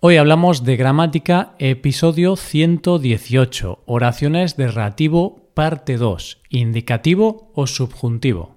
Hoy hablamos de gramática, episodio 118, oraciones de relativo, parte 2, indicativo o subjuntivo.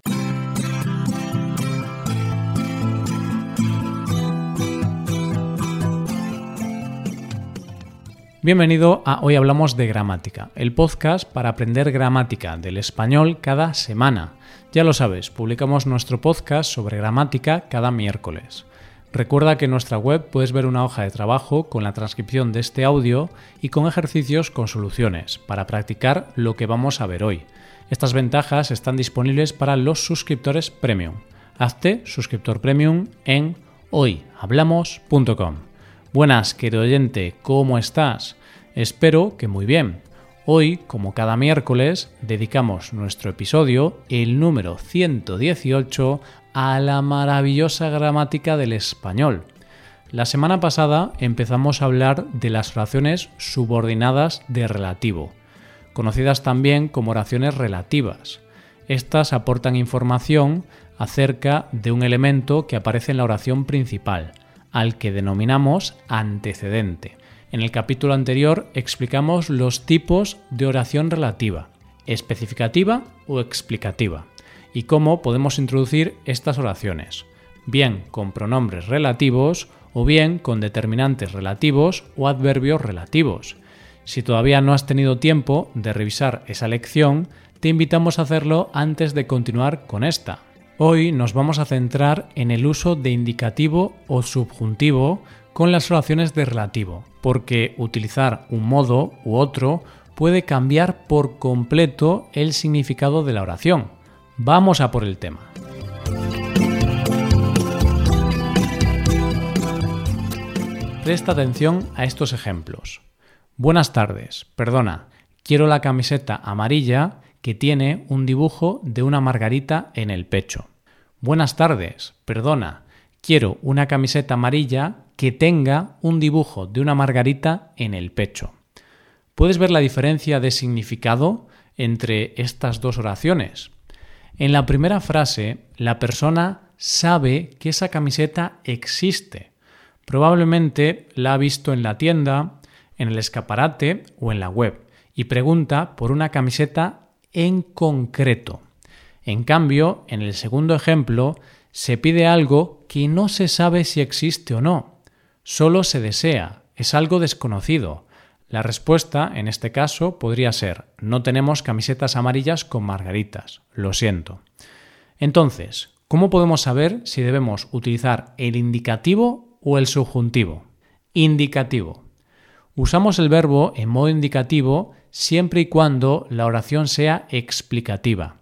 Bienvenido a Hoy Hablamos de Gramática, el podcast para aprender gramática del español cada semana. Ya lo sabes, publicamos nuestro podcast sobre gramática cada miércoles. Recuerda que en nuestra web puedes ver una hoja de trabajo con la transcripción de este audio y con ejercicios con soluciones para practicar lo que vamos a ver hoy. Estas ventajas están disponibles para los suscriptores premium. Hazte suscriptor premium en hoyhablamos.com. Buenas, querido oyente, ¿cómo estás? Espero que muy bien. Hoy, como cada miércoles, dedicamos nuestro episodio, el número 118, a la maravillosa gramática del español. La semana pasada empezamos a hablar de las oraciones subordinadas de relativo, conocidas también como oraciones relativas. Estas aportan información acerca de un elemento que aparece en la oración principal, al que denominamos antecedente. En el capítulo anterior explicamos los tipos de oración relativa, especificativa o explicativa y cómo podemos introducir estas oraciones, bien con pronombres relativos o bien con determinantes relativos o adverbios relativos. Si todavía no has tenido tiempo de revisar esa lección, te invitamos a hacerlo antes de continuar con esta. Hoy nos vamos a centrar en el uso de indicativo o subjuntivo con las oraciones de relativo, porque utilizar un modo u otro puede cambiar por completo el significado de la oración. Vamos a por el tema. Presta atención a estos ejemplos. Buenas tardes, perdona, quiero la camiseta amarilla que tiene un dibujo de una margarita en el pecho. Buenas tardes, perdona, quiero una camiseta amarilla que tenga un dibujo de una margarita en el pecho. ¿Puedes ver la diferencia de significado entre estas dos oraciones? En la primera frase, la persona sabe que esa camiseta existe. Probablemente la ha visto en la tienda, en el escaparate o en la web y pregunta por una camiseta en concreto. En cambio, en el segundo ejemplo, se pide algo que no se sabe si existe o no. Solo se desea, es algo desconocido. La respuesta, en este caso, podría ser no tenemos camisetas amarillas con margaritas, lo siento. Entonces, ¿cómo podemos saber si debemos utilizar el indicativo o el subjuntivo? Indicativo. Usamos el verbo en modo indicativo siempre y cuando la oración sea explicativa,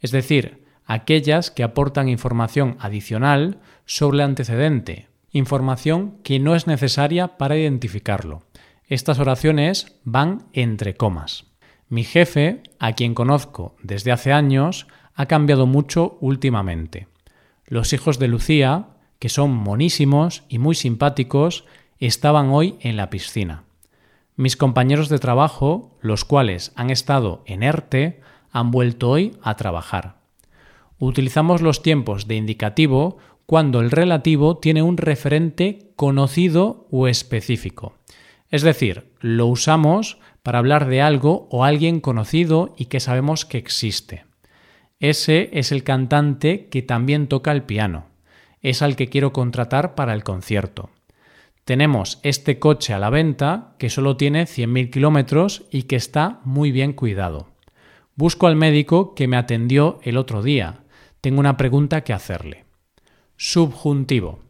es decir, aquellas que aportan información adicional sobre el antecedente, información que no es necesaria para identificarlo. Estas oraciones van entre comas. Mi jefe, a quien conozco desde hace años, ha cambiado mucho últimamente. Los hijos de Lucía, que son monísimos y muy simpáticos, estaban hoy en la piscina. Mis compañeros de trabajo, los cuales han estado en ERTE, han vuelto hoy a trabajar. Utilizamos los tiempos de indicativo cuando el relativo tiene un referente conocido o específico. Es decir, lo usamos para hablar de algo o alguien conocido y que sabemos que existe. Ese es el cantante que también toca el piano. Es al que quiero contratar para el concierto. Tenemos este coche a la venta que solo tiene 100.000 kilómetros y que está muy bien cuidado. Busco al médico que me atendió el otro día. Tengo una pregunta que hacerle. Subjuntivo.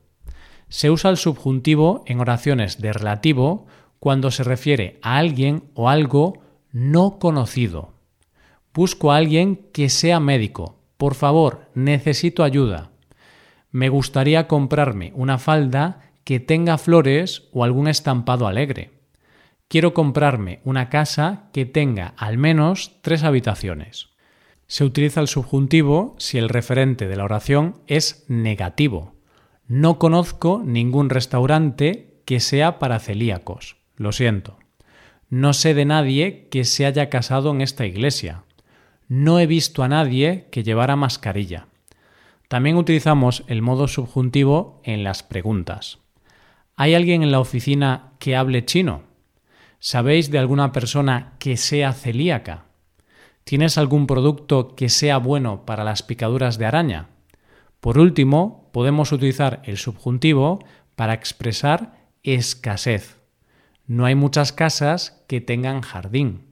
Se usa el subjuntivo en oraciones de relativo cuando se refiere a alguien o algo no conocido. Busco a alguien que sea médico. Por favor, necesito ayuda. Me gustaría comprarme una falda que tenga flores o algún estampado alegre. Quiero comprarme una casa que tenga al menos tres habitaciones. Se utiliza el subjuntivo si el referente de la oración es negativo. No conozco ningún restaurante que sea para celíacos. Lo siento. No sé de nadie que se haya casado en esta iglesia. No he visto a nadie que llevara mascarilla. También utilizamos el modo subjuntivo en las preguntas. ¿Hay alguien en la oficina que hable chino? ¿Sabéis de alguna persona que sea celíaca? ¿Tienes algún producto que sea bueno para las picaduras de araña? Por último, podemos utilizar el subjuntivo para expresar escasez. No hay muchas casas que tengan jardín.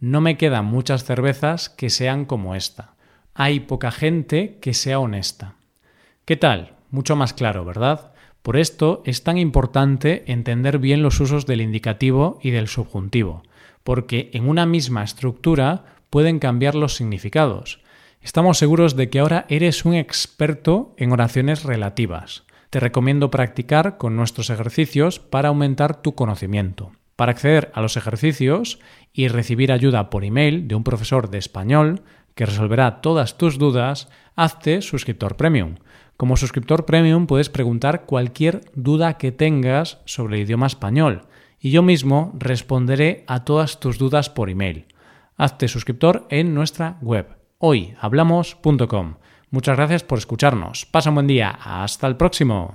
No me quedan muchas cervezas que sean como esta. Hay poca gente que sea honesta. ¿Qué tal? Mucho más claro, ¿verdad? Por esto es tan importante entender bien los usos del indicativo y del subjuntivo, porque en una misma estructura pueden cambiar los significados. Estamos seguros de que ahora eres un experto en oraciones relativas. Te recomiendo practicar con nuestros ejercicios para aumentar tu conocimiento. Para acceder a los ejercicios y recibir ayuda por email de un profesor de español que resolverá todas tus dudas, hazte suscriptor premium. Como suscriptor premium puedes preguntar cualquier duda que tengas sobre el idioma español y yo mismo responderé a todas tus dudas por email. Hazte suscriptor en nuestra web hoyhablamos.com. Muchas gracias por escucharnos. Pasa un buen día. Hasta el próximo.